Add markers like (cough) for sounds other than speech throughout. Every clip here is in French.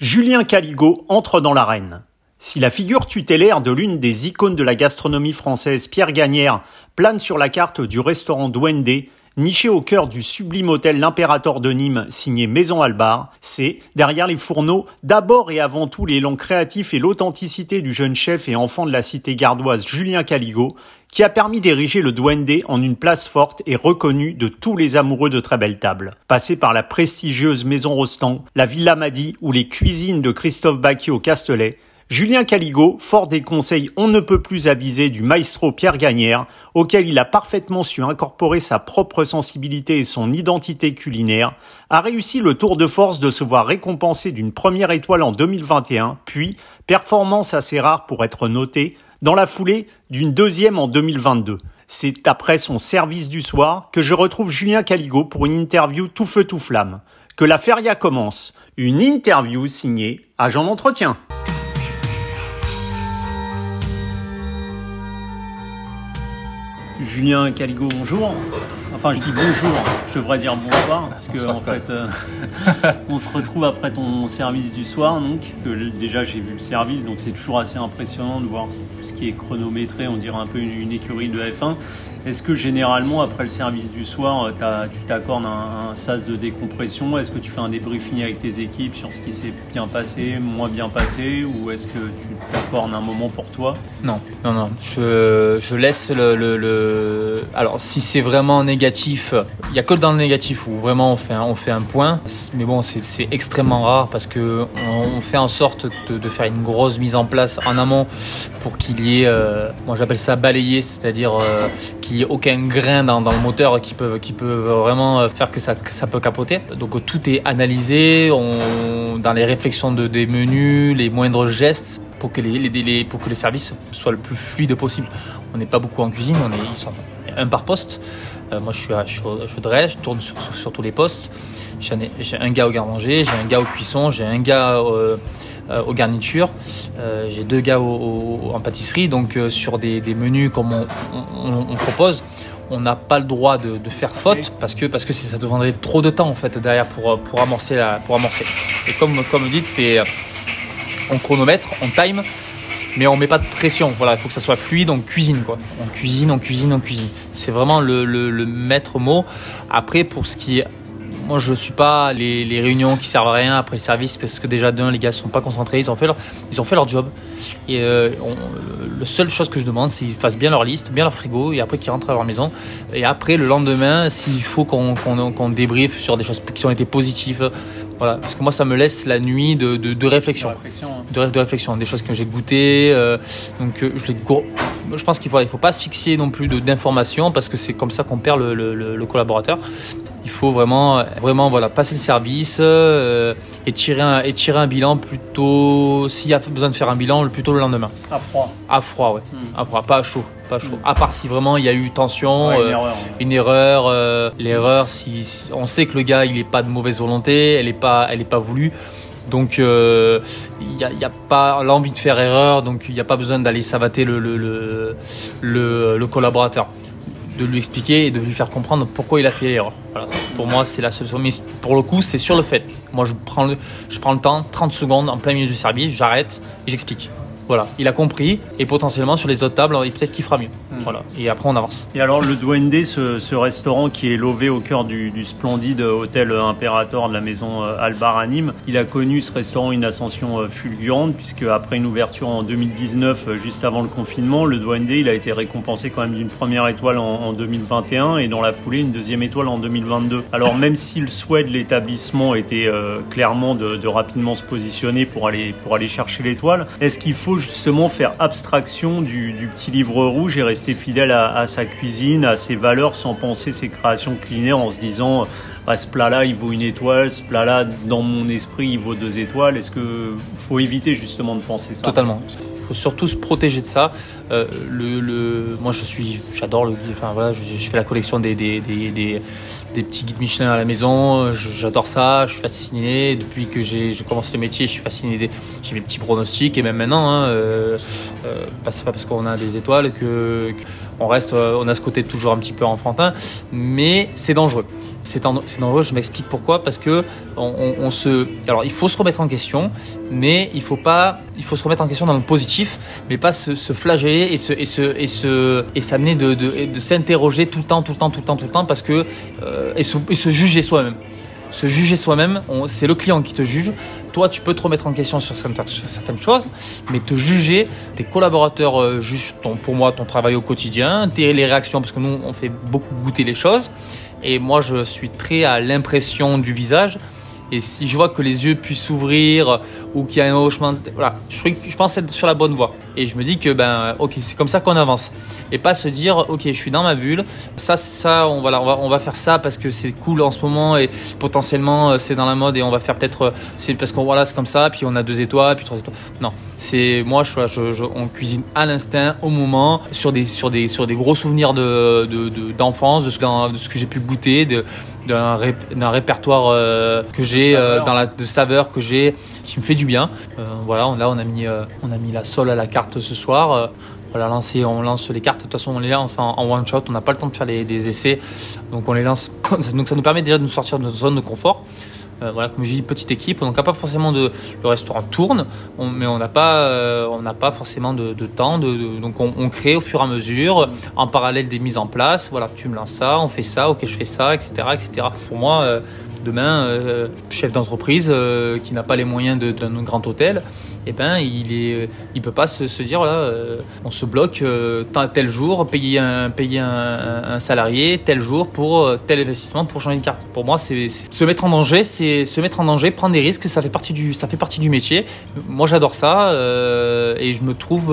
Julien Caligo entre dans l'arène. Si la figure tutélaire de l'une des icônes de la gastronomie française, Pierre Gagnère, plane sur la carte du restaurant Duende, niché au cœur du sublime hôtel L'Impérator de Nîmes, signé Maison Albar, c'est, derrière les fourneaux, d'abord et avant tout l'élan créatif et l'authenticité du jeune chef et enfant de la cité gardoise Julien Caligo, qui a permis d'ériger le Duende en une place forte et reconnue de tous les amoureux de très belles tables. Passé par la prestigieuse Maison Rostand, la Villa Madi ou les cuisines de Christophe Bacchi au Castellet, Julien Caligo, fort des conseils on ne peut plus aviser du maestro Pierre Gagnère, auquel il a parfaitement su incorporer sa propre sensibilité et son identité culinaire, a réussi le tour de force de se voir récompensé d'une première étoile en 2021, puis, performance assez rare pour être notée, dans la foulée d'une deuxième en 2022. C'est après son service du soir que je retrouve Julien Caligo pour une interview tout feu tout flamme. Que la feria commence. Une interview signée Agent d'entretien. Julien Caligo, bonjour. Enfin, je dis bonjour, je devrais dire bonsoir, parce que en fait, euh, (laughs) on se retrouve après ton service du soir. Donc, déjà, j'ai vu le service, donc c'est toujours assez impressionnant de voir tout ce qui est chronométré. On dirait un peu une, écurie de F1. Est-ce que généralement, après le service du soir, euh, tu t'accordes un, sas de décompression? Est-ce que tu fais un débriefing avec tes équipes sur ce qui s'est bien passé, moins bien passé? Ou est-ce que tu t'accordes un moment pour toi? Non, non, non. Je, laisse le, Alors, si c'est vraiment négatif, il n'y a que dans le négatif où vraiment on fait un, on fait un point. Mais bon, c'est extrêmement rare parce que on, fait en sorte de, faire une grosse mise en place en amont pour qu'il y ait, euh, moi j'appelle ça balayer, c'est-à-dire euh, qu'il n'y ait aucun grain dans, le moteur qui peut, vraiment faire que ça, peut capoter. Donc tout est analysé dans les réflexions de, des menus, les moindres gestes pour que les, pour que les services soient le plus fluide possible. On n'est pas beaucoup en cuisine, on est, ils sont un par poste. Euh, moi, je suis à Chaudray, je tourne sur, tous les postes. J'ai un gars au garde-manger, j'ai un gars au cuisson, j'ai un gars euh, aux garnitures, j'ai deux gars en pâtisserie. Donc, sur des, menus comme on, propose, on n'a pas le droit de, faire faute parce que, parce que ça demanderait trop de temps en fait derrière pour, pour, amorcer, la, pour amorcer. Et comme, comme vous dites, c'est on chronomètre, on time mais on met pas de pression. Voilà, il faut que ça soit fluide, on cuisine quoi. On cuisine, on cuisine, on cuisine. C'est vraiment le, le, maître mot. Après, pour ce qui est moi, je suis pas les, les, réunions qui servent à rien après le service parce que déjà d'un, les gars sont pas concentrés, ils ont fait leur, ils ont fait leur job. Et euh, la seule chose que je demande, c'est qu'ils fassent bien leur liste, bien leur frigo, et après qu'ils rentrent à leur maison. Et après, le lendemain, s'il faut qu'on qu qu débriefe sur des choses qui ont été positives, voilà, parce que moi, ça me laisse la nuit de, de, de réflexion. De réflexion, hein. de, réflexion, des choses que j'ai goûtées. Euh, donc, euh, je, je pense qu'il faut, il faut pas fixer non plus d'informations parce que c'est comme ça qu'on perd le, le, le, collaborateur. Il faut vraiment, vraiment voilà, passer le service euh, et, tirer un, et tirer un bilan plutôt, s'il y a besoin de faire un bilan, plutôt le lendemain. À froid. À froid, ouais. Hmm. À froid, pas à chaud. À part si vraiment il y a eu tension, une erreur. Euh, euh, l'erreur, si, on sait que le gars il est pas de mauvaise volonté, elle est pas, elle est pas voulue. Donc euh, il n'y a, y a, pas l'envie de faire erreur, donc il n'y a pas besoin d'aller savater le, le, le, le, collaborateur, de lui expliquer et de lui faire comprendre pourquoi il a fait l'erreur. Voilà, pour moi c'est la solution. Mais pour le coup c'est sur le fait. Moi je prends le, je prends le temps, 30 secondes en plein milieu du service, j'arrête et j'explique. Voilà, il a compris et potentiellement sur les autres tables, peut-être qu'il fera mieux. Hmm. Voilà, et après on avance. Et alors le Duende, ce, ce restaurant qui est lové au cœur du, du, splendide hôtel Impérator de la maison euh, Albar à Nîmes, il a connu ce restaurant une ascension euh, fulgurante puisque après une ouverture en 2019, euh, juste avant le confinement, le Duende il a été récompensé quand même d'une première étoile en, 2021 et dans la foulée une deuxième étoile en 2022. Alors même si le souhait de l'établissement était clairement de, de rapidement se positionner pour aller pour aller chercher l'étoile, est-ce qu'il faut justement faire abstraction du, petit livre rouge et rester fidèle à, sa cuisine, à ses valeurs, sans penser ses créations culinaires en se disant ah, ce plat-là il vaut une étoile, ce plat-là dans mon esprit il vaut deux étoiles. Est-ce que faut éviter justement de penser ça? Totalement. Il faut surtout se protéger de ça. Euh, le, moi je suis, j'adore le, enfin voilà, je, fais la collection des petits guides Michelin à la maison. J'adore ça, je suis fasciné. Depuis que j'ai commencé le métier, je suis fasciné. Des... J'ai mes petits pronostics et même maintenant, hein, euh, euh, c'est pas parce qu'on a des étoiles que, on reste, on a ce côté toujours un petit peu enfantin, mais c'est dangereux. C'est dangereux, je m'explique pourquoi, parce que on, se, alors il faut se remettre en question, mais il faut pas, il faut se remettre en question dans le positif, mais pas se, flageller et se et se et se et s'amener de, de, de s'interroger tout le temps, tout le temps, tout le temps, tout le temps, parce que euh, et, se, juger soi-même se juger soi-même, c'est le client qui te juge. Toi, tu peux te remettre en question sur certaines choses, mais te juger, tes collaborateurs euh, jugent ton, pour moi ton travail au quotidien, les réactions, parce que nous, on fait beaucoup goûter les choses. Et moi, je suis très à l'impression du visage. Et si je vois que les yeux puissent s'ouvrir ou qu'il y a un hochement, voilà, je, je pense être sur la bonne voie. Et je me dis que ben, ok, c'est comme ça qu'on avance. Et pas se dire, ok, je suis dans ma bulle. Ça, ça, on va, on va, on va faire ça parce que c'est cool en ce moment et potentiellement euh, c'est dans la mode et on va faire peut-être, euh, c'est parce qu'on voilà, c'est comme ça. Puis on a deux étoiles, puis trois étoiles. Non, c'est moi, je, je, on cuisine à l'instinct, au moment, sur des, sur des, sur des gros souvenirs de, d'enfance, de, de, ce que j'ai pu goûter, de, d'un répertoire euh, que j'ai euh, dans la de saveurs que j'ai qui me fait du bien. Euh, voilà, là on a mis on a mis la sole à la carte ce soir. voilà, lancé, on lance les cartes. De toute façon, on les lance en, one shot. On n'a pas le temps de faire les, des essais, donc on les lance. (coughs) donc ça nous permet déjà de nous sortir de notre zone de confort. Euh, voilà, comme je dis, petite équipe, on n'a pas forcément de. Le restaurant tourne, mais on n'a pas, euh, on n'a pas forcément de, temps. Donc on, crée au fur et à mesure, en parallèle des mises en place. Voilà, tu me lances ça, on fait ça, ok, je fais ça, etc. etc. Pour moi, euh, demain, chef d'entreprise qui n'a pas les moyens d'un grand hôtel, eh ben, il est, il peut pas se, dire là, euh, on se bloque euh, tel jour, payer un, salarié tel jour pour euh, tel investissement pour changer de carte. Pour moi, c'est se mettre en danger, c'est se mettre en danger, prendre des risques, ça fait partie du, métier. Moi, j'adore ça et je me trouve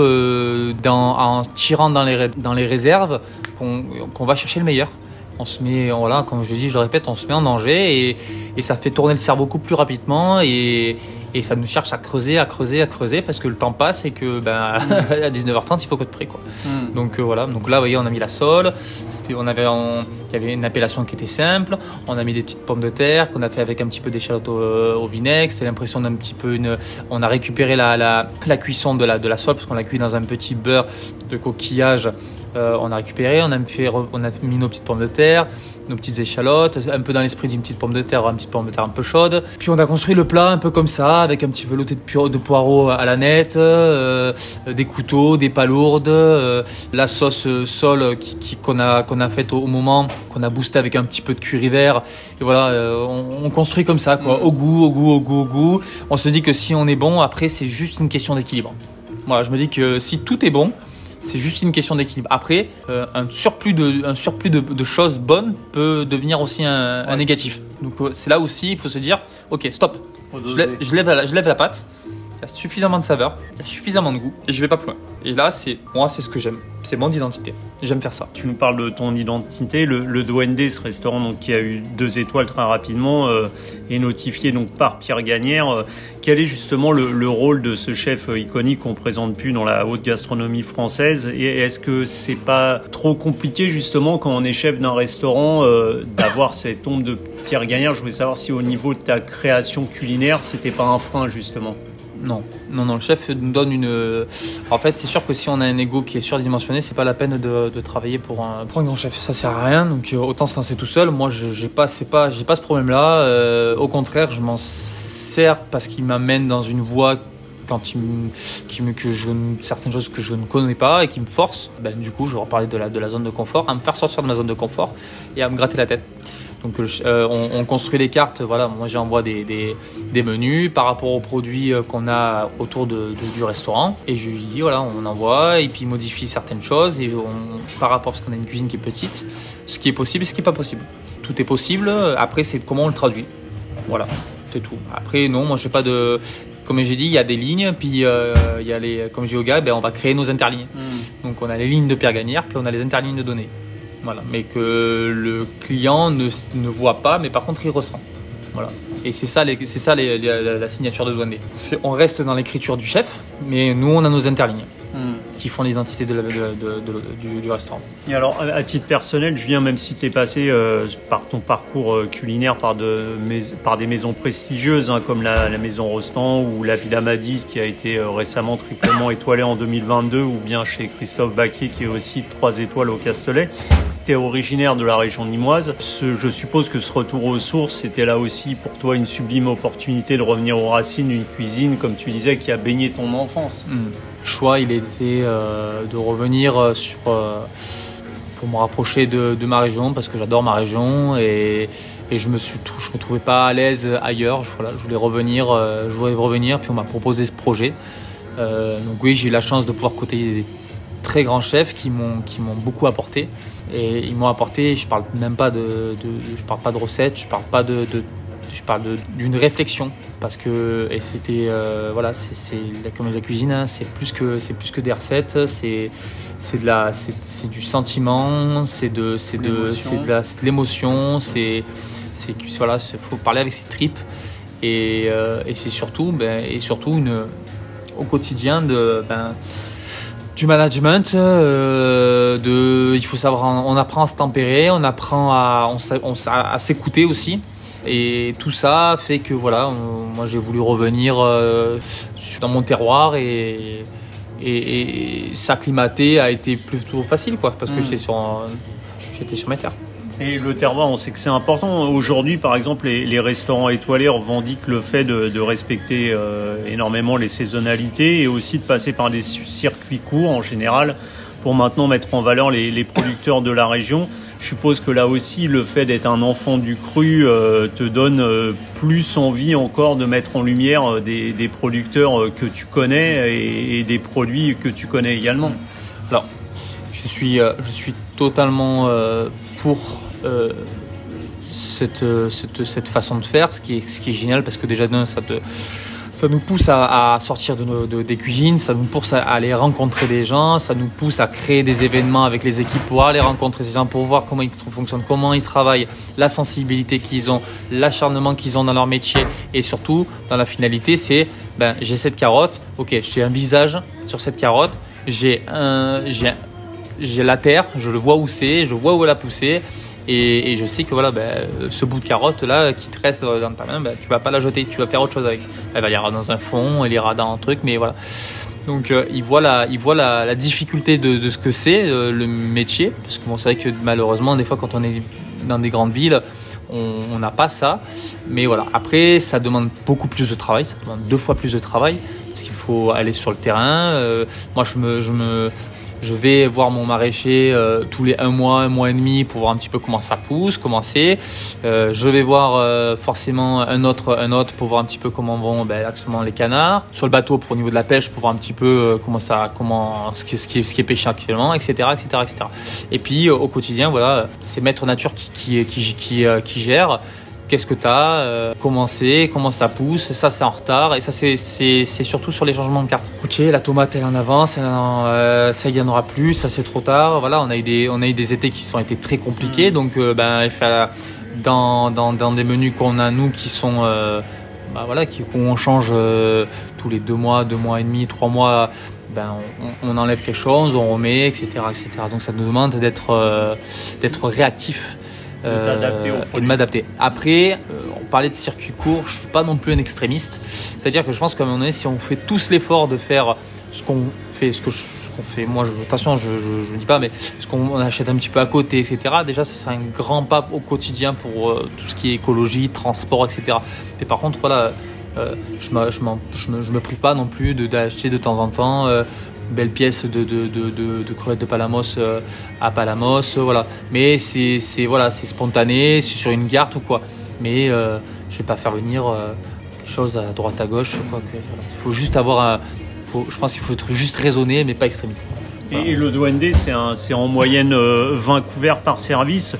dans, en tirant dans les, dans les réserves qu'on va chercher le meilleur on se met, voilà, comme je dis, je le répète, on se met en danger et, et ça fait tourner le cerveau beaucoup plus rapidement et, et, ça nous cherche à creuser, à creuser, à creuser parce que le temps passe et que ben, (laughs) à 19h30 il faut être prêt quoi. Mm. Donc euh, voilà, donc là vous voyez on a mis la sole, c'était, on avait, il y avait une appellation qui était simple, on a mis des petites pommes de terre qu'on a fait avec un petit peu d'échalote au, au, vinaigre, c'était l'impression d'un petit peu une, on a récupéré la, la, la cuisson de la, de la sole parce qu'on l'a cuit dans un petit beurre de coquillage euh, on a récupéré, on a, fait, on a mis nos petites pommes de terre, nos petites échalotes, un peu dans l'esprit d'une petite pomme de terre, une petite pomme de terre un peu chaude. Puis on a construit le plat un peu comme ça, avec un petit velouté de, de poireaux à la nette, euh, des couteaux, des palourdes, euh, la sauce sol qu'on a, qu'on a faite au, moment, qu'on a boosté avec un petit peu de curry vert. Et voilà, on, construit comme ça, au goût, au goût, au goût, au goût. On se dit que si on est bon, après c'est juste une question d'équilibre. Voilà, je me dis que si tout est bon, c'est juste une question d'équilibre. Après, euh, un surplus, de, un surplus de, choses bonnes peut devenir aussi un, négatif. Donc euh, c'est là aussi, il faut se dire, ok, stop. Je, je, lève la, je lève la patte. Il y a suffisamment de saveur, il y a suffisamment de goût, et je vais pas plus loin. Et là, c'est moi, c'est ce que j'aime. C'est mon identité. J'aime faire ça. Tu nous parles de ton identité. Le, le ce restaurant donc, qui a eu deux étoiles très rapidement, euh, est notifié donc par Pierre Gagnère. Euh, quel est justement le, rôle de ce chef euh, iconique qu'on présente plus dans la haute gastronomie française? Et est-ce que c'est pas trop compliqué justement quand on est chef d'un restaurant d'avoir (laughs) cette ombre de Pierre Gagnère? Je voulais savoir si au niveau de ta création culinaire, c'était pas un frein justement. Non, non, non. Le chef nous donne une. En fait, c'est sûr que si on a un ego qui est surdimensionné, c'est pas la peine de, travailler pour un, pour un grand chef. Ça sert à rien. Donc euh, autant se lancer tout seul. Moi, j'ai pas, pas, j'ai pas ce problème-là. Euh, au contraire, je m'en sers parce qu'il m'amène dans une voie quand il me, que je, certaines choses que je ne connais pas et qui me force, ben, du coup, je vais reparler de la, de la zone de confort, à me faire sortir de ma zone de confort et à me gratter la tête. Donc euh, on, construit les cartes, voilà, moi j'envoie des, des, menus par rapport aux produits euh, qu'on a autour de, du restaurant et je lui dis voilà, on envoie et puis il modifie certaines choses et par rapport parce qu'on a une cuisine qui est petite, ce qui est possible et ce qui n'est pas possible. Tout est possible, après c'est comment on le traduit. Voilà, c'est tout. Après non, moi j'ai pas de comme j'ai dit, il y a des lignes, puis euh, il y a les, comme j'ai au gars, ben, on va créer nos interlignes. Hmm. Donc on a les lignes de Pierre Gagnère, puis on a les interlignes de données. Voilà. Mais que le client ne, ne voit pas, mais par contre il ressent. Voilà. Et c'est ça, c'est ça la, signature de Douané. On reste dans l'écriture du chef, mais nous on a nos interlignes. Hmm. Qui font l'identité de, du, restaurant. Et alors, à titre personnel, Julien, même si tu es passé euh, par ton parcours euh, culinaire par, de, par des maisons prestigieuses hein, comme la, Maison Rostand ou la Villa Madi qui a été euh, récemment triplement étoilée en 2022 ou bien chez Christophe Baquet qui est aussi 3 étoiles au Castellet, originaire de la région nimoise. je suppose que ce retour aux sources, c'était là aussi pour toi une sublime opportunité de revenir aux racines, une cuisine, comme tu disais, qui a baigné ton enfance. Hmm choix, il était euh, de revenir euh, sur, euh, pour me rapprocher de, ma région, parce que j'adore ma région et, je me trouvais pas à l'aise ailleurs. Je, voulais revenir, je voulais revenir, puis on m'a proposé ce projet. donc oui, j'ai eu la chance de pouvoir côtoyer très grands chefs qui m'ont qui m'ont beaucoup apporté. Et ils m'ont apporté. Je parle même pas de, je parle pas de recettes, je parle pas de je parle d'une réflexion. Parce que et c'était euh, voilà c'est la, la cuisine hein, c'est plus que c'est plus que des recettes c'est c'est de la c'est du sentiment c'est de c'est de c'est de l'émotion c'est c'est voilà faut parler avec ses tripes. Et, euh, et c'est surtout ben, et surtout une au quotidien de ben, du management, euh, de, il faut savoir, on apprend à se tempérer, on apprend à, on, à s'écouter aussi. Et tout ça fait que voilà, moi j'ai voulu revenir euh, dans mon terroir et, et, s'acclimater a été plutôt facile quoi, parce que hmm. j'étais sur, j'étais sur mes terres. Et le terroir, on sait que c'est important. Aujourd'hui, par exemple, les, restaurants étoilés revendiquent le fait de, respecter euh, énormément les saisonnalités et aussi de passer par des circuits courts en général pour maintenant mettre en valeur les producteurs de la région. Je suppose que là aussi, le fait d'être un enfant du cru euh, te donne euh, plus envie encore de mettre en lumière des, producteurs que tu connais et, des produits que tu connais également. Alors, je suis, je suis totalement pour cette, cette, cette, façon de faire, ce qui est, ce qui est génial parce que déjà, ça te ça nous pousse à, sortir de, nos, des cuisines, ça nous pousse à aller rencontrer des gens, ça nous pousse à créer des événements avec les équipes pour aller rencontrer ces gens, pour voir comment ils fonctionnent, comment ils travaillent, la sensibilité qu'ils ont, l'acharnement qu'ils ont dans leur métier. Et surtout dans la finalité, c'est ben, j'ai cette carotte, ok, j'ai un visage sur cette carotte, j'ai un, j'ai la terre, je le vois où c'est, je vois où elle a poussé et, je sais que voilà, ben, ce bout de carotte là qui te reste dans ta main, ben, tu vas pas la jeter, tu vas faire autre chose avec. Elle ira dans un fond, elle ira dans un truc, mais voilà. Donc euh, il voit la, il voit la, difficulté de, ce que c'est euh, le métier, parce que bon, c'est vrai que malheureusement des fois quand on est dans des grandes villes, on n'a pas ça. Mais voilà, après ça demande beaucoup plus de travail, ça demande deux fois plus de travail, parce qu'il faut aller sur le terrain. Euh, moi je me je vais voir mon maraîcher euh, tous les un mois, un mois et demi pour voir un petit peu comment ça pousse, comment c'est. Euh, je vais voir euh, forcément un autre, un autre pour voir un petit peu comment vont ben, actuellement les canards. Sur le bateau pour au niveau de la pêche pour voir un petit peu comment ça, comment ce qui, est, pêché actuellement, etc., etc., etc. Et puis au quotidien, voilà, c'est Maître Nature qui gère qu'est-ce que tu as, euh, comment c'est, comment ça pousse, ça c'est en retard et ça c'est surtout sur les changements de carte. Ok, la tomate elle est en avance, euh, ça il y en aura plus, ça c'est trop tard. Voilà, on a eu des on a eu des étés qui sont été très compliqués, mm. donc euh, ben il dans, dans, dans des menus qu'on a nous qui sont bah, voilà qui on change tous les deux mois, deux mois et demi, trois mois. Ben, on, on enlève quelque chose, on remet, etc., etc. Donc ça nous demande d'être d'être réactif euh, et de m'adapter. Après, euh, on parlait de circuit court, je suis pas non plus un extrémiste. C'est-à-dire que je pense qu'à un moment donné, si on fait tous l'effort de faire ce qu'on fait, ce que fait, moi, je, attention, je, ne dis pas, mais ce qu'on achète un petit peu à côté, etc. Déjà, ça c'est un grand pas au quotidien pour euh, tout ce qui est écologie, transport, etc. Mais par contre, voilà, je, me, je, me, me prive pas non plus d'acheter de, temps en temps belle pièce de, de, de, de, crevettes de Palamos euh, à Palamos, euh, voilà. Mais c'est voilà, c'est spontané, c'est sur une carte ou quoi. Mais euh, je vais pas faire venir des choses à droite à gauche. Il faut juste avoir un, je pense qu'il faut être juste raisonné, mais pas extrémiste. Et, le DOND, c'est en moyenne 20 couverts par service.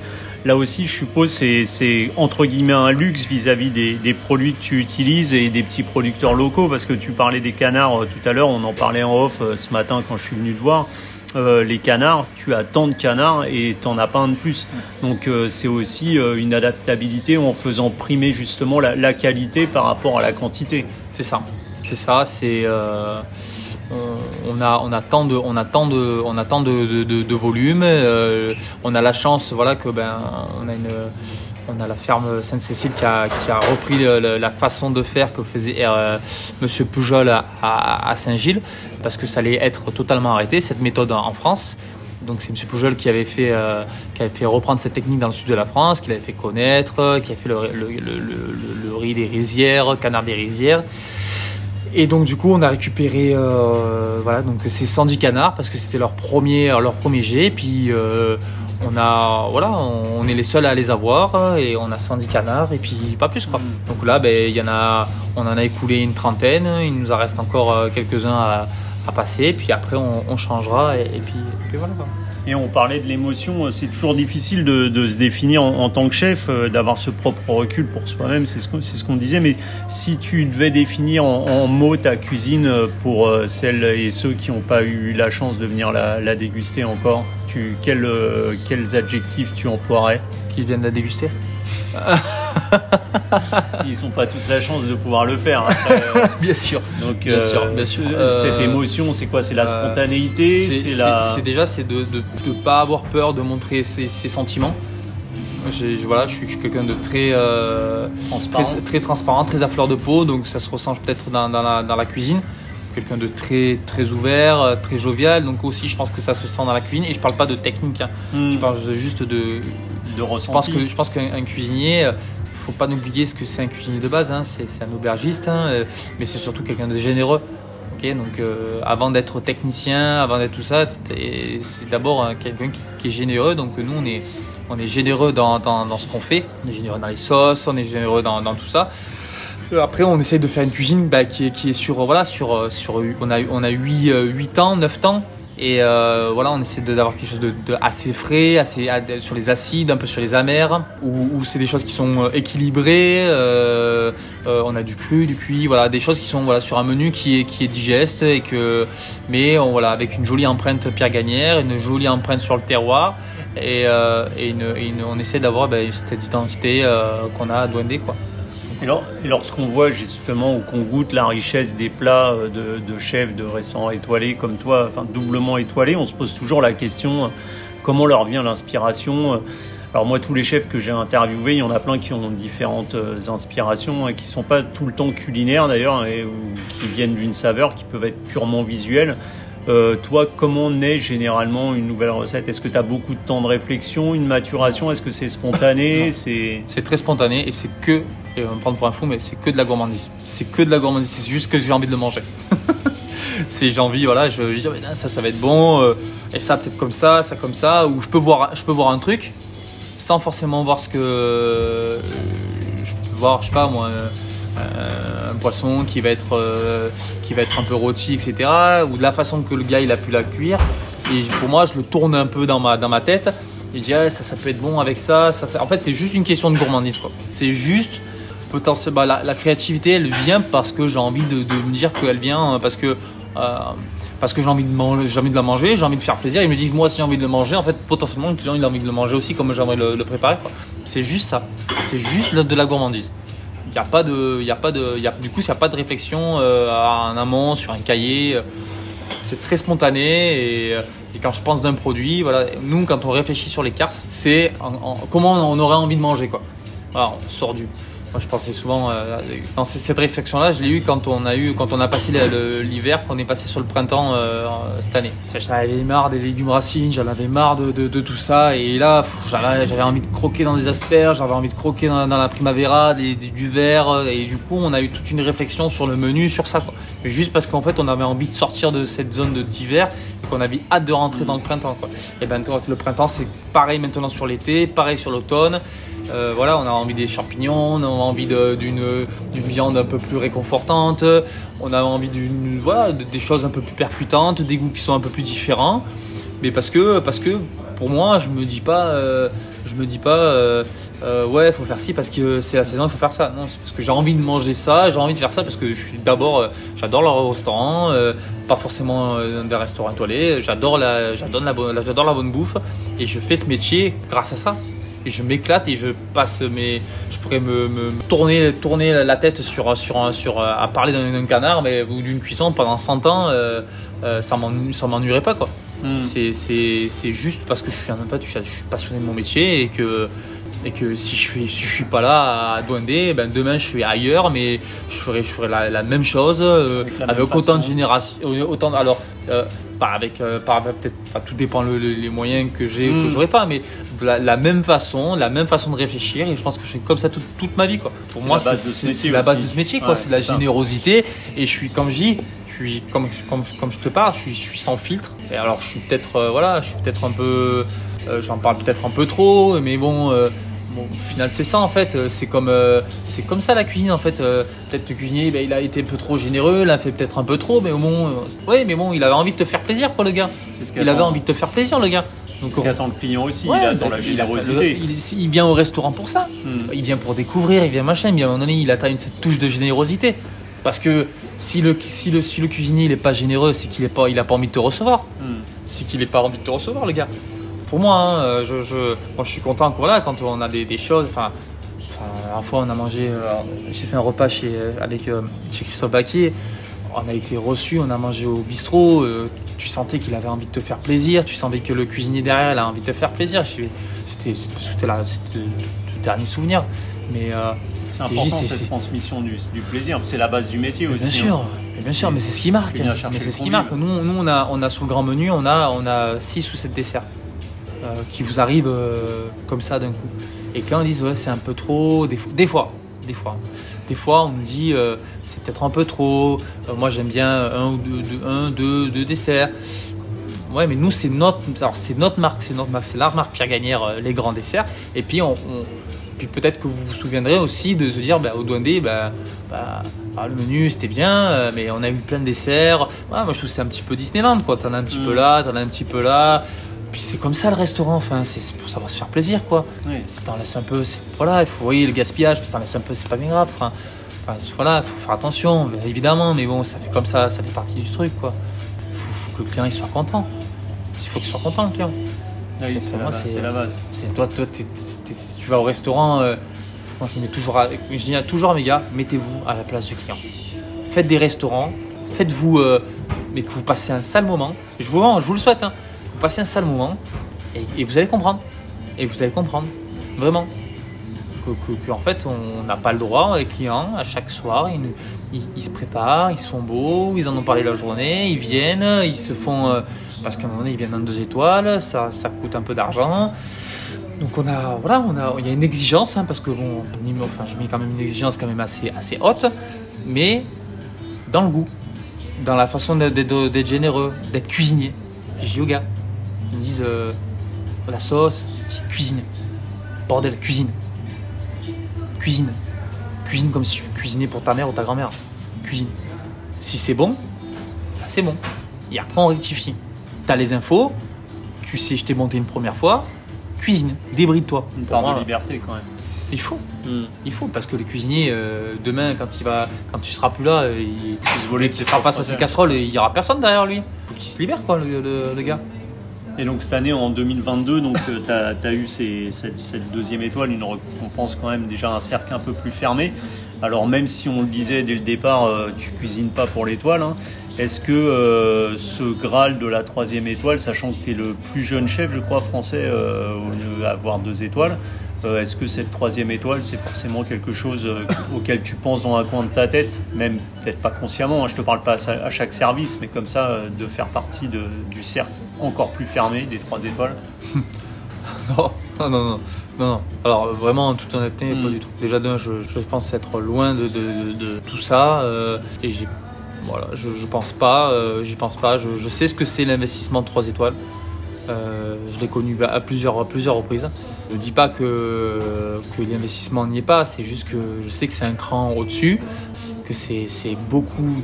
Là aussi, je suppose, c'est entre guillemets un luxe vis-à-vis des, produits que tu utilises et des petits producteurs locaux, parce que tu parlais des canards euh, tout à l'heure, on en parlait en off euh, ce matin quand je suis venu te voir. Euh, les canards, tu as tant de canards et tu n'en as pas un de plus. Donc c'est aussi une adaptabilité en faisant primer justement la, qualité par rapport à la quantité. C'est ça, c'est ça, c'est on a on tant de on de on de, de, volume. Euh, on a la chance voilà que ben on a une on a la ferme Sainte-Cécile qui a, qui a repris la façon de faire que faisait euh, Monsieur Pujol à, Saint-Gilles, parce que ça allait être totalement arrêté, cette méthode en, France. Donc c'est M. Pujol qui avait, fait, euh, qui avait fait reprendre cette technique dans le sud de la France, qui l'avait fait connaître, qui a fait le, le, le, le riz des rizières, canard des rizières. Et donc du coup, on a récupéré euh, voilà donc ces 110 canards parce que c'était leur premier leur premier jet. Puis euh, on a voilà, on, est les seuls à les avoir et on a 110 canards et puis pas plus quoi. Mm. Donc là, ben il y en a, on en a écoulé une trentaine. Il nous en reste encore euh, quelques uns à, à passer. Puis après, on, changera et, puis, et puis voilà. Quoi. Et on parlait de l'émotion, euh, c'est toujours difficile de, se définir en, tant que chef, euh, d'avoir ce propre recul pour soi-même, c'est ce qu'on ce disait. Mais si tu devais définir en, mots ta cuisine euh, pour celles et ceux qui n'ont pas eu la chance de venir la, déguster encore, tu, quels, quels adjectifs tu emploierais? Qu'ils viennent la déguster? (laughs) Ils n'ont pas tous la chance de pouvoir le faire. Hein, (laughs) bien sûr. Donc, bien sûr, bien sûr. cette euh, émotion, c'est quoi? C'est la euh, spontanéité? C'est la... déjà c'est de ne pas avoir peur de montrer ses, sentiments. Voilà, je suis, quelqu'un de très, euh, transparent. Très, transparent, très à fleur de peau, donc ça se ressent peut-être dans, la, dans la cuisine quelqu'un de très très ouvert, très jovial. Donc aussi, je pense que ça se sent dans la cuisine. Et je parle pas de technique. Hein. Hmm. Je parle juste de de Je pense que je pense qu'un cuisinier, euh, faut pas oublier ce que c'est un cuisinier de base. Hein. C'est un aubergiste, hein, euh, mais c'est surtout quelqu'un de généreux. donc euh, avant d'être technicien, avant d'être tout ça, c'est d'abord quelqu'un qui, est généreux. Donc nous, on est généreux dans, ce qu'on fait. On est généreux dans les sauces, on est généreux dans, tout ça. Après, on essaye de faire une cuisine bah, qui, est, sur voilà sur on a on a 8, 8 ans, 9 ans. Et euh, voilà, on essaie d'avoir quelque chose de, assez frais, assez sur les acides, un peu sur les amers, où, c'est des choses qui sont euh, équilibrées. Euh, on a du cru, du cuit, voilà, des choses qui sont voilà sur un menu qui est qui est digeste et que, mais voilà, avec une jolie empreinte Pierre Gagnère, une jolie empreinte sur le terroir. Et, et, une, on essaie d'avoir ben, cette identité qu'on a à Douandé, quoi. Et, lorsqu'on voit justement ou qu'on goûte la richesse des plats euh, de, chefs de restaurants étoilés comme toi, enfin doublement étoilés, on se pose toujours la question euh, comment leur vient l'inspiration euh. alors moi, tous les chefs que j'ai interviewés, il y en a plein qui ont différentes inspirations et qui sont pas tout le temps culinaires d'ailleurs, ou qui viennent d'une saveur, qui peuvent être purement visuelles. Euh, toi, comment naît généralement une nouvelle recette? Est-ce que tu as beaucoup de temps de réflexion, une maturation? Est-ce que c'est spontané? C'est très spontané et c'est que, et on va me prendre pour un fou, mais c'est que de la gourmandise. C'est que de la gourmandise, c'est juste que j'ai envie de le manger. (laughs) c'est j'ai envie, voilà, je, je dis, oh, ça, ça va être bon, euh, et ça peut-être comme ça, ça comme ça, ou je peux voir, je peux voir un truc sans forcément voir ce que euh, je peux voir, je sais pas moi un poisson qui va être euh, qui va être un peu rôti etc ou de la façon que le gars il a pu la cuire et pour moi je le tourne un peu dans ma dans ma tête et je dis ah, ça ça peut être bon avec ça, ça, en fait c'est juste une question de gourmandise c'est juste potentiellement bah, la, créativité elle vient parce que j'ai envie de, me dire qu'elle vient euh, parce que parce que j'ai envie de manger, j'ai envie de la manger, j'ai envie de faire plaisir. Ils me disent moi si j'ai envie de le manger, en fait potentiellement le client il a envie de le manger aussi comme j'aimerais le, le préparer. C'est juste ça, c'est juste de la gourmandise. N'y a pas de, y a, du coup, il n'y a pas de réflexion euh, en amont sur un cahier. C'est très spontané et, euh, et, quand je pense d'un produit, voilà, nous quand on réfléchit sur les cartes, c'est comment on aurait envie de manger quoi. Voilà, on sort du, moi, je pensais souvent euh, dans cette réflexion-là, je l'ai eu quand on a eu quand on a passé l'hiver, qu'on est passé sur le printemps euh, cette année. J'en avais marre des légumes racines, j'en avais marre de, tout ça, et là, j'avais envie de croquer dans des asperges, j'avais envie de croquer dans, la primavera, du verre, et du coup, on a eu toute une réflexion sur le menu, sur ça. Juste parce qu'en fait, on avait envie de sortir de cette zone d'hiver et qu'on avait hâte de rentrer dans le printemps. Quoi. Et ben, le printemps, c'est pareil maintenant sur l'été, pareil sur l'automne. Euh, voilà, on a envie des champignons, on a envie d'une viande un peu plus réconfortante, on a envie d'une voilà, des choses un peu plus percutantes, des goûts qui sont un peu plus différents. Mais parce que, parce que pour moi, je me dis pas, euh, je me dis pas, euh, ouais, faut faire ci parce que c'est la saison, il faut faire ça. Non, c'est parce que j'ai envie de manger ça, j'ai envie de faire ça parce que je suis d'abord, j'adore le restaurant, pas forcément des restaurants étoilés, j'adore la, j'adore la, j'adore la bonne bouffe et je fais ce métier grâce à ça. Et je m'éclate et je passe mes, je pourrais me, me tourner, tourner la tête sur, sur, sur, à parler d'un canard mais, ou d'une cuisson pendant 100 ans, euh, euh, ça m'ennuierait pas quoi. Hmm. C'est juste parce que je suis, en fait, je suis passionné de mon métier et que et que si je suis si je suis pas là à Douandé, ben demain je suis ailleurs, mais je ferai je ferai la, même chose euh, avec, autant de générations, autant alors euh, pas avec euh, pas peut-être tout dépend les moyens que j'ai que hmm. j'aurai pas, mais la, la, même façon, la même façon de réfléchir et je pense que je suis comme ça toute, toute ma vie quoi. Pour moi c'est la base de ce métier quoi, c'est de la générosité et je suis comme je dis je suis comme, comme, comme je te parle, je suis, je suis sans filtre. Et alors je suis peut-être voilà, je suis peut-être un peu j'en parle peut-être un peu trop, mais bon, au final, c'est ça en fait. Euh, c'est comme, euh, c'est comme ça la cuisine en fait. Euh, peut-être le cuisinier, ben, il a été un peu trop généreux, il a fait peut-être un peu trop, mais au moins, oui, mais bon, il avait envie de te faire plaisir, quoi, le gars. il avait envie de te faire plaisir, le gars. C'est ce qu'attend le client aussi. il attend la générosité. Il, vient au restaurant pour ça. Hmm. Il vient pour découvrir, il vient machin. Mais à un moment donné, il attend une, cette touche de générosité. Parce que si le, si le, si le cuisinier il est pas généreux, c'est qu'il n'a pas, il a pas envie de te recevoir. Hmm. C'est qu'il n'est pas envie de te recevoir, le gars pour moi, hein, euh, je, je, moi, je suis content voilà, quand on a des, des choses. Enfin, la fois, on a mangé, euh, j'ai fait un repas chez, euh, avec, chez Christophe Baquier. On a été reçu, on a mangé au bistrot. tu sentais qu'il avait envie de te faire plaisir. Tu sentais que le cuisinier derrière il a envie de te faire plaisir. C'était le dernier souvenir. Mais c'est important cette transmission du, du plaisir. C'est la base du métier aussi. Bien sûr, hein. bien sûr, mais c'est ce qui marque. C'est ce qui marque. Nous, nous, on a, on a sur le grand menu, on a, on a 6 ou 7 desserts. Euh, qui vous arrivent euh, comme ça d'un coup. Et quand on dit ouais, c'est un peu trop, des, fois, des fois, des fois, on nous dit euh, c'est peut-être un peu trop. moi j'aime bien un ou deux, un, deux, deux desserts. Ouais, mais nous c'est notre, c'est notre marque, c'est notre marque, c'est la marque Pierre Gagnère, les grands desserts. Et puis on, puis peut-être que vous vous souviendrez aussi de se dire, bah, au Douandé, bah, bah, bah, le menu c'était bien, mais on a eu plein de desserts. moi je trouve que c'est un petit peu Disneyland, quoi. T'en as un petit peu mm. là, t'en as un petit peu là. Puis c'est comme ça le restaurant, enfin, c'est pour savoir se faire plaisir, quoi. Oui. Si t'en laisses un peu, voilà, il faut, voyez, le gaspillage, si t'en laisses un peu, c'est pas bien grave. Enfin, voilà, il faut faire attention, évidemment, mais bon, ça fait comme ça, ça fait partie du truc, quoi. Il faut, que le client il soit content. Il faut qu'il soit content, le client. Oui, c'est la, la, base. C'est toi, toi tu vas au restaurant, euh, moi je mets toujours, à, je dis toujours à mes gars, mettez-vous à la place du client. Faites des restaurants, faites-vous, euh, mais que vous passez un sale moment. Je vous, je vous le souhaite, hein passez un sale moment et, vous allez comprendre. Et vous allez comprendre, vraiment. Que, en fait, on n'a pas le droit, les clients, à chaque soir, ils, se préparent, ils se font beaux, ils en ont parlé la journée, ils viennent, ils se font. Euh, parce qu'à un moment donné, ils viennent en deux étoiles, ça, ça coûte un peu d'argent. Donc on a, voilà, on a, il y a une exigence, hein, parce que bon, enfin, je mets quand même une exigence quand même assez, assez haute, mais dans le goût, dans la façon d'être généreux, d'être cuisinier. Yoga. Ils me disent euh, la sauce, cuisine. Bordel, cuisine. Cuisine. Cuisine comme si tu cuisinais pour ta mère ou ta grand-mère. Cuisine. Si c'est bon, bah, c'est bon. Et après, on rectifie. T'as les infos, tu sais, je t'ai monté une première fois, cuisine, débride-toi. Une part de liberté quand même. Il faut, hmm. il faut, parce que le cuisinier, euh, demain, quand il va, quand tu seras plus là, il, il se voler de ses face à ses casseroles et il y aura personne derrière lui. Faut qu'il se libère, quoi, le gars. Et donc cette année, en 2022, donc tu as, eu cette, deuxième étoile, une récompense quand même déjà un cercle un peu plus fermé. Alors même si on le disait dès le départ, euh, tu cuisines pas pour l'étoile, hein, est-ce que euh, ce Graal de la troisième étoile, sachant que tu es le plus jeune chef, je crois, français, euh, au lieu d'avoir deux étoiles, euh, est-ce que cette troisième étoile, c'est forcément quelque chose euh, auquel tu penses dans un coin de ta tête, même peut-être pas consciemment, hein, je ne te parle pas à, chaque service, mais comme ça, euh, de faire partie du cercle encore plus fermé des trois étoiles (laughs) non, non, non, non, Alors vraiment, en toute honnêteté, pas hmm. du tout. Déjà d'un, je, pense être loin de, tout ça, et j'ai voilà, je, je pense pas, j'y pense pas. Je, je, sais ce que c'est l'investissement de trois étoiles. je l'ai connu à plusieurs, à plusieurs reprises. Je dis pas que, que l'investissement n'y est pas, c'est juste que je sais que c'est un cran au-dessus, que c'est beaucoup.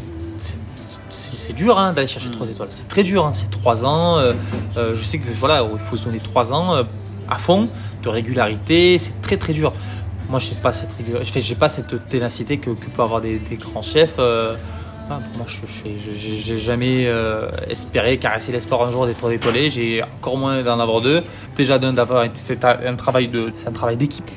C'est dur hein, d'aller chercher 3 étoiles, c'est très dur, hein, c'est 3 ans. Euh, euh, je sais que voilà, il faut se donner 3 ans euh, à fond de régularité, c'est très très dur. Moi, je n'ai pas cette, j'ai pas cette ténacité que, que peuvent avoir des, grands chefs Ah, moi, je n'ai jamais espéré caresser l'espoir un jour d'être étoilé. J'ai encore moins d'en avoir deux. Déjà d'avoir c'est un travail de, c'est un travail d'équipe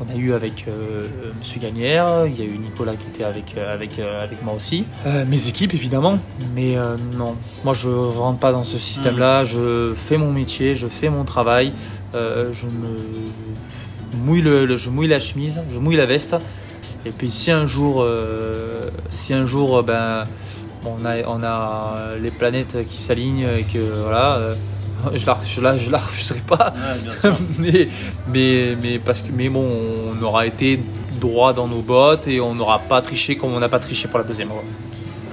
qu'on a eu avec euh, Monsieur Gagnère. Il y a eu Nicolas qui était avec euh, avec avec moi aussi. mes équipes évidemment, mais non, moi je, ne rentre pas dans ce système-là. Mm. Je fais mon métier, je fais mon travail. je me mouille le, je mouille la chemise, je mouille la veste. Et puis si un jour, euh, si un jour, ben, on a, on a les planètes qui s'alignent et que voilà, euh, (laughs) je la, je la, je la refuserai pas. (laughs) mais, mais, mais parce que, mais bon, on aura été droit dans nos bottes et on n'aura pas triché comme on n'a pas triché pour la deuxième fois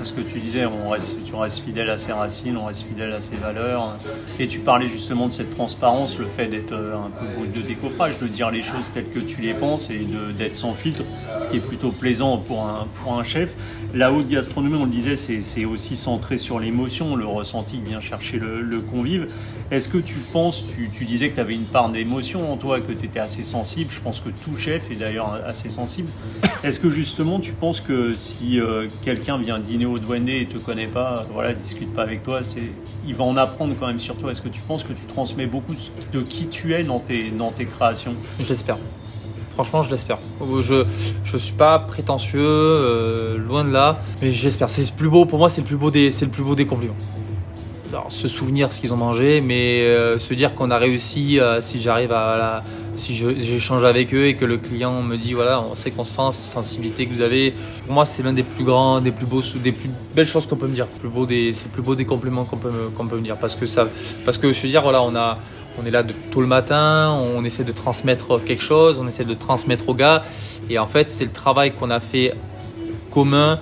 ce que tu disais, on reste, fidèle à ses racines, on reste fidèle à ses valeurs. Et tu parlais justement de cette transparence, le fait d'être euh, un peu de décoffrage, de dire les choses telles que tu les penses et d'être sans filtre, ce qui est plutôt plaisant pour un, chef. La haute gastronomie, on le disait, c'est aussi centré sur l'émotion, le ressenti vient chercher le, convive. Est-ce que tu penses, tu, tu disais que tu avais une part d'émotion en toi, que tu étais assez sensible, je pense que tout chef est d'ailleurs assez sensible. Est-ce que justement tu penses que si euh, quelqu'un vient dîner au douanier et te connaît pas, voilà, discute pas avec toi, c'est, il va en apprendre quand même sur toi. Est-ce que tu penses que tu transmets beaucoup de qui tu es dans tes, dans tes créations? Je l'espère. Franchement, je l'espère. Je je suis pas prétentieux, euh, loin de là, mais j'espère. C'est le plus beau pour moi, c'est le plus beau des c'est le plus beau des compliments. Alors, se souvenir ce qu'ils ont mangé, mais euh, se dire qu'on a réussi, euh, si j'arrive à la, si j'échange avec eux et que le client me dit voilà, on sait qu'on sent cette sensibilité que vous avez. Pour moi, c'est l'un des plus grands, des plus beaux, des plus belles choses qu'on peut me dire. Plus beau des, c'est le plus beau des compliments qu'on peut, me, qu'on peut me dire parce que ça, parce que je veux dire voilà, on a, on est là de, tôt le matin, on essaie de transmettre quelque chose, on essaie de transmettre aux gars et en fait, c'est le travail qu'on a fait commun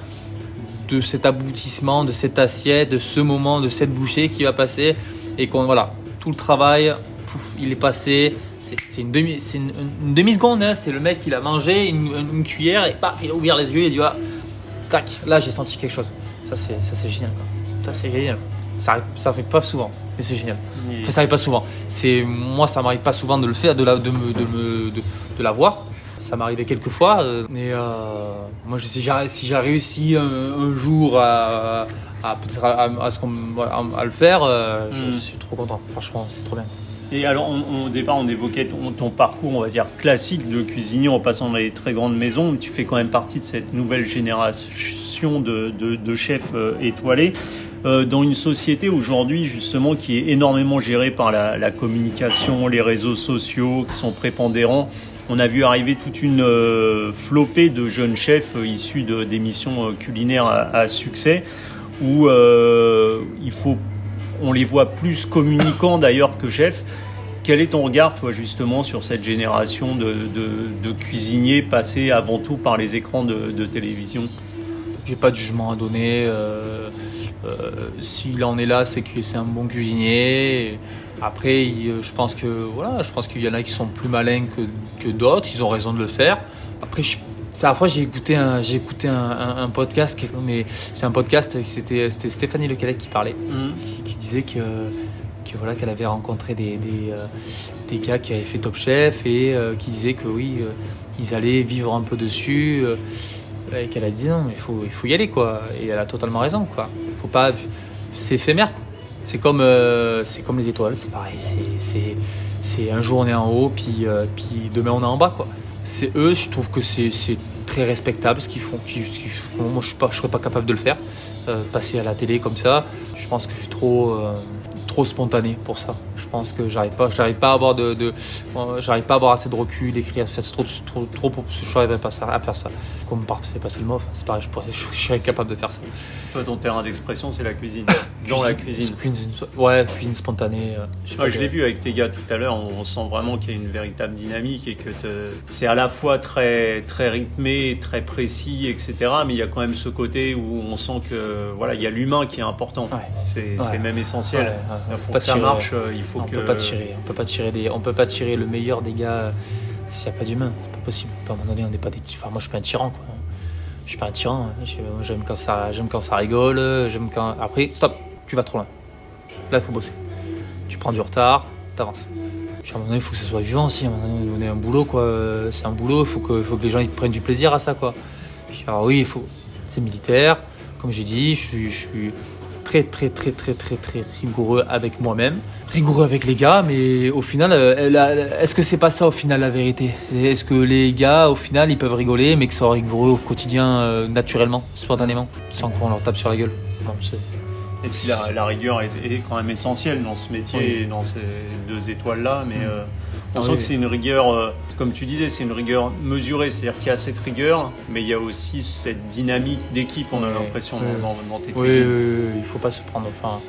de cet aboutissement, de cette assiette, de ce moment, de cette bouchée qui va passer et qu'on voilà, tout le travail, il est passé, c'est une demi, c'est une, demi seconde. Hein. C'est le mec, il a mangé une, cuillère et paf, il a ouvert les yeux et il dit ah, tac, là j'ai senti quelque chose. Ça c'est, ça c'est génial. Ça c'est génial. Ça ça fait pas souvent, mais c'est génial. ça arrive pas souvent. C'est moi, ça m'arrive pas souvent de le faire, de la, de me, de me, de, la voir. Ça m'arrivait quelques fois. Euh, mais euh, moi, si j'ai, si j'ai réussi un, jour à, à, à, le faire, euh, je, hmm. suis trop content. Franchement, c'est trop bien. Et alors, au départ, on évoquait ton, parcours, on va dire, classique de cuisinier en passant dans les très grandes maisons. Tu fais quand même partie de cette nouvelle génération de, de, chefs euh, étoilés. Euh, dans une société aujourd'hui, justement, qui est énormément gérée par la, communication, les réseaux sociaux qui sont prépondérants. On a vu arriver toute une euh, flopée de jeunes chefs issus d'émissions culinaires à, à, succès où il faut on les voit plus communicants d'ailleurs que chefs. Quel est ton regard, toi, justement, sur cette génération de, cuisiniers passés avant tout par les écrans de, télévision? J'ai pas de jugement à donner. Euh, euh, s'il en est là, c'est que c'est un bon cuisinier. Après, je pense que voilà, je pense qu'il y en a qui sont plus malins que, d'autres. Ils ont raison de le faire. Après, après, j'ai écouté un, j'ai écouté un, podcast, mais c'est un podcast, c'était, c'était Stéphanie Lecalec qui parlait, mmh. qui, disait que, que voilà, qu'elle avait rencontré des, des, euh, des, gars qui avaient fait Top Chef et euh, qui disaient que oui, euh, ils allaient vivre un peu dessus, et qu'elle a dit non, il faut, il faut y aller quoi. Et elle a totalement raison quoi. Faut pas, c'est éphémère. C'est comme, c'est comme les étoiles, c'est pareil. C'est, un jour on est en haut, puis, puis demain on est en bas quoi c'est eux, je trouve que c'est très respectable ce qu'ils font. moi, je ne serais pas capable de le faire. Euh, passer à la télé comme ça, je pense que je suis trop, euh, trop spontané pour ça. Je pense que j'arrive pas, j'arrive pas à avoir de, de euh, j'arrive pas à avoir assez de recul, d'écrire. C'est trop, trop, trop pour je n'arriverais pas à faire ça. Comme c'est pas le mot, c'est pareil, je, pourrais, (laughs) je, serais capable de faire ça. Toi, ton terrain d'expression, c'est la cuisine. (coughs) Dans la cuisine. Ouais, cuisine spontanée. je, je l'ai vu avec tes gars tout à l'heure. On, sent vraiment qu'il y a une véritable dynamique et que c'est à la fois très, très rythmé, très précis, etc. Mais il y a quand même ce côté où on sent que voilà, il y a l'humain qui est important. C'est même essentiel. pour ça marche, euh, il faut on que. Peut pas tirer, on peut pas tirer des, on peut pas tirer le meilleur des gars euh, s'il n'y a pas d'humain. C'est pas possible. À un moment donné, on n'est pas des. Enfin, moi, je suis pas un tyran, quoi. Je suis pas un tyran. Hein. J'aime quand ça, j'aime quand ça rigole. J'aime quand. Après, stop. Tu vas trop loin. Là, il faut bosser. Tu prends du retard, t'avances. À un moment donné, il faut que ça soit vivant aussi. À un moment donné, on est un boulot, quoi. C'est un boulot. Il faut que, faut que les gens ils prennent du plaisir à ça, quoi. alors oui, il faut. C'est militaire comme j'ai dit, je suis, je suis très très très très très très rigoureux avec moi-même, rigoureux avec les gars, mais au final, euh, est-ce que c'est pas ça au final la vérité? Est-ce que les gars au final ils peuvent rigoler, mais que ça rigoureux au quotidien euh, naturellement, spontanément, sans qu'on leur tape sur la gueule? Non, Et puis la, la rigueur est, est quand même essentielle dans ce métier Oui. dans ces deux étoiles-là, mais Mm. euh, on Ah sent oui. que c'est une rigueur, euh, comme tu disais, c'est une rigueur mesurée, c'est-à-dire qu'il y a cette rigueur, mais il y a aussi cette dynamique d'équipe, on a l'impression Ouais. dans, dans- tes Oui, oui, oui, oui, il faut pas se prendre. Enfin,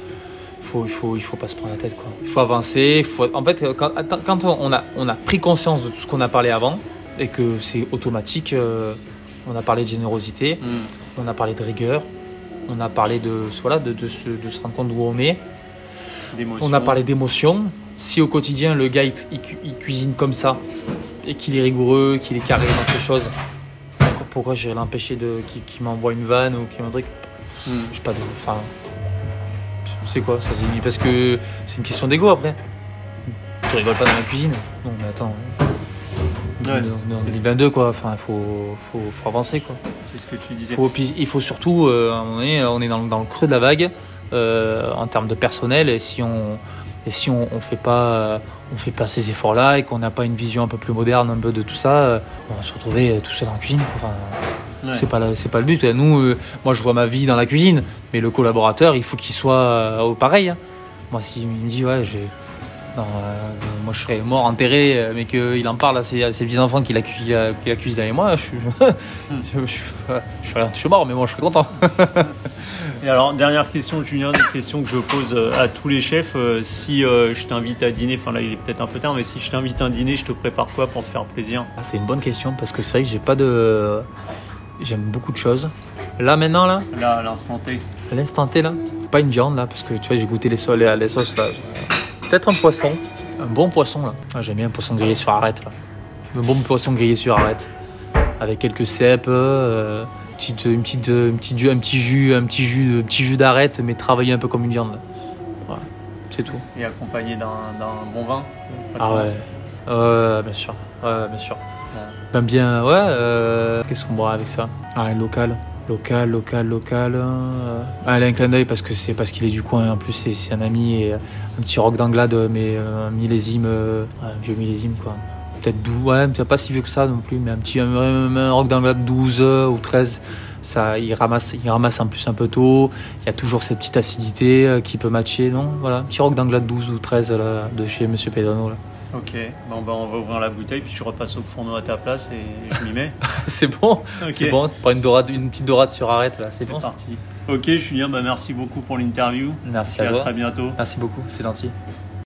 il faut, il faut, il faut pas se prendre la tête, quoi. Il faut avancer. il Faut, en fait, quand, on a, on a pris conscience de tout ce qu'on a parlé avant et que c'est automatique, euh, on a parlé de générosité, Mm. on a parlé de rigueur, on a parlé de, voilà, de, de, se, de se rendre compte d'où on est, on a parlé d'émotion. Si au quotidien le gars il, il cu- il cuisine comme ça et qu'il est rigoureux, qu'il est carré dans ses choses, pourquoi, pourquoi j'irais l'empêcher de qu'il m'envoie une vanne ou qu'il m'envoie un truc? Mm. je sais pas de. Enfin. C'est quoi ça Parce que c'est une question d'ego après. Tu rigoles pas dans la cuisine? Non, mais attends. Ouais, on est c'est- on est en c'est- 2022 quoi. Enfin, il faut, faut, faut avancer quoi. C'est ce que tu disais. Faut, il faut surtout. euh, on est dans, le- dans le creux de la vague euh, en termes de personnel et si on. Et si on, on fait pas, euh, on fait pas ces efforts-là et qu'on n'a pas une vision un peu plus moderne, un peu de tout ça, euh, on va se retrouver tout seul en cuisine. Enfin, Ouais. c'est pas, c'est pas le but. Nous, euh, moi, je vois ma vie dans la cuisine, mais le collaborateur, il faut qu'il soit euh, pareil. hein. Moi, s'il me dit, ouais, j'ai. Euh, moi, je serais mort, enterré, euh, mais qu'il en parle à ses, à ses petits enfants qu'il accuse, accuse derrière moi, je suis. (laughs) je, je, je, suis- je suis mort, mais moi, je serais content. (laughs) Et alors, dernière question, Julien, une question que je pose euh, à tous les chefs. euh, Si euh, je t'invite à dîner, enfin là, il est peut-être un peu tard, mais si je t'invite à dîner, je te prépare quoi pour te faire plaisir? Ah, c'est une bonne question parce que c'est vrai que j'ai pas de. J'aime beaucoup de choses. Là, maintenant, là, Là, à l'instant T. à l'instant T, là, pas une viande, là, parce que tu vois, j'ai goûté les, sauces, les, les sauces, là. Peut-être un poisson. Un bon poisson, là. Ah, J'aime bien un poisson grillé sur arête, là. Un bon poisson grillé sur arête. Avec quelques cèpes, euh, petite, une petite, une petite, jus- un petit jus, un petit jus, un petit jus d'arête, mais travaillé un peu comme une viande. là. Voilà. C'est tout. Et accompagné d'un bon vin de Ah ouais. Ouais, bien sûr. Ouais, bien sûr. Ben bien, ouais. euh, Qu'est-ce qu'on boit avec ça? Ah, local. Local, local, local. euh, un clin d'œil parce que c'est parce qu'il est du coin. En plus, c'est un ami et un petit rock d'Anglade, mais euh, un millésime, euh, un vieux millésime quoi. Peut-être 12, ouais, pas si vieux que ça non plus, mais un petit un, un rock d'Anglade 12 euh, ou 13. Ça, il ramasse, il ramasse en plus un peu tôt. Il y a toujours cette petite acidité qui peut matcher, non? Voilà, un petit rock d'Anglade 12 ou 13 là, de chez Monsieur Pedrano là. Ok, bon, bah, on va ouvrir la bouteille, puis je repasse au fourneau à ta place et je m'y mets. (laughs) c'est bon. C'est bon, prends une, dorade, une petite dorade sur arrête là, c'est bon. parti. Ok, Julien, bah, merci beaucoup pour l'interview. Merci Et à à toi. très bientôt. Merci beaucoup, c'est gentil.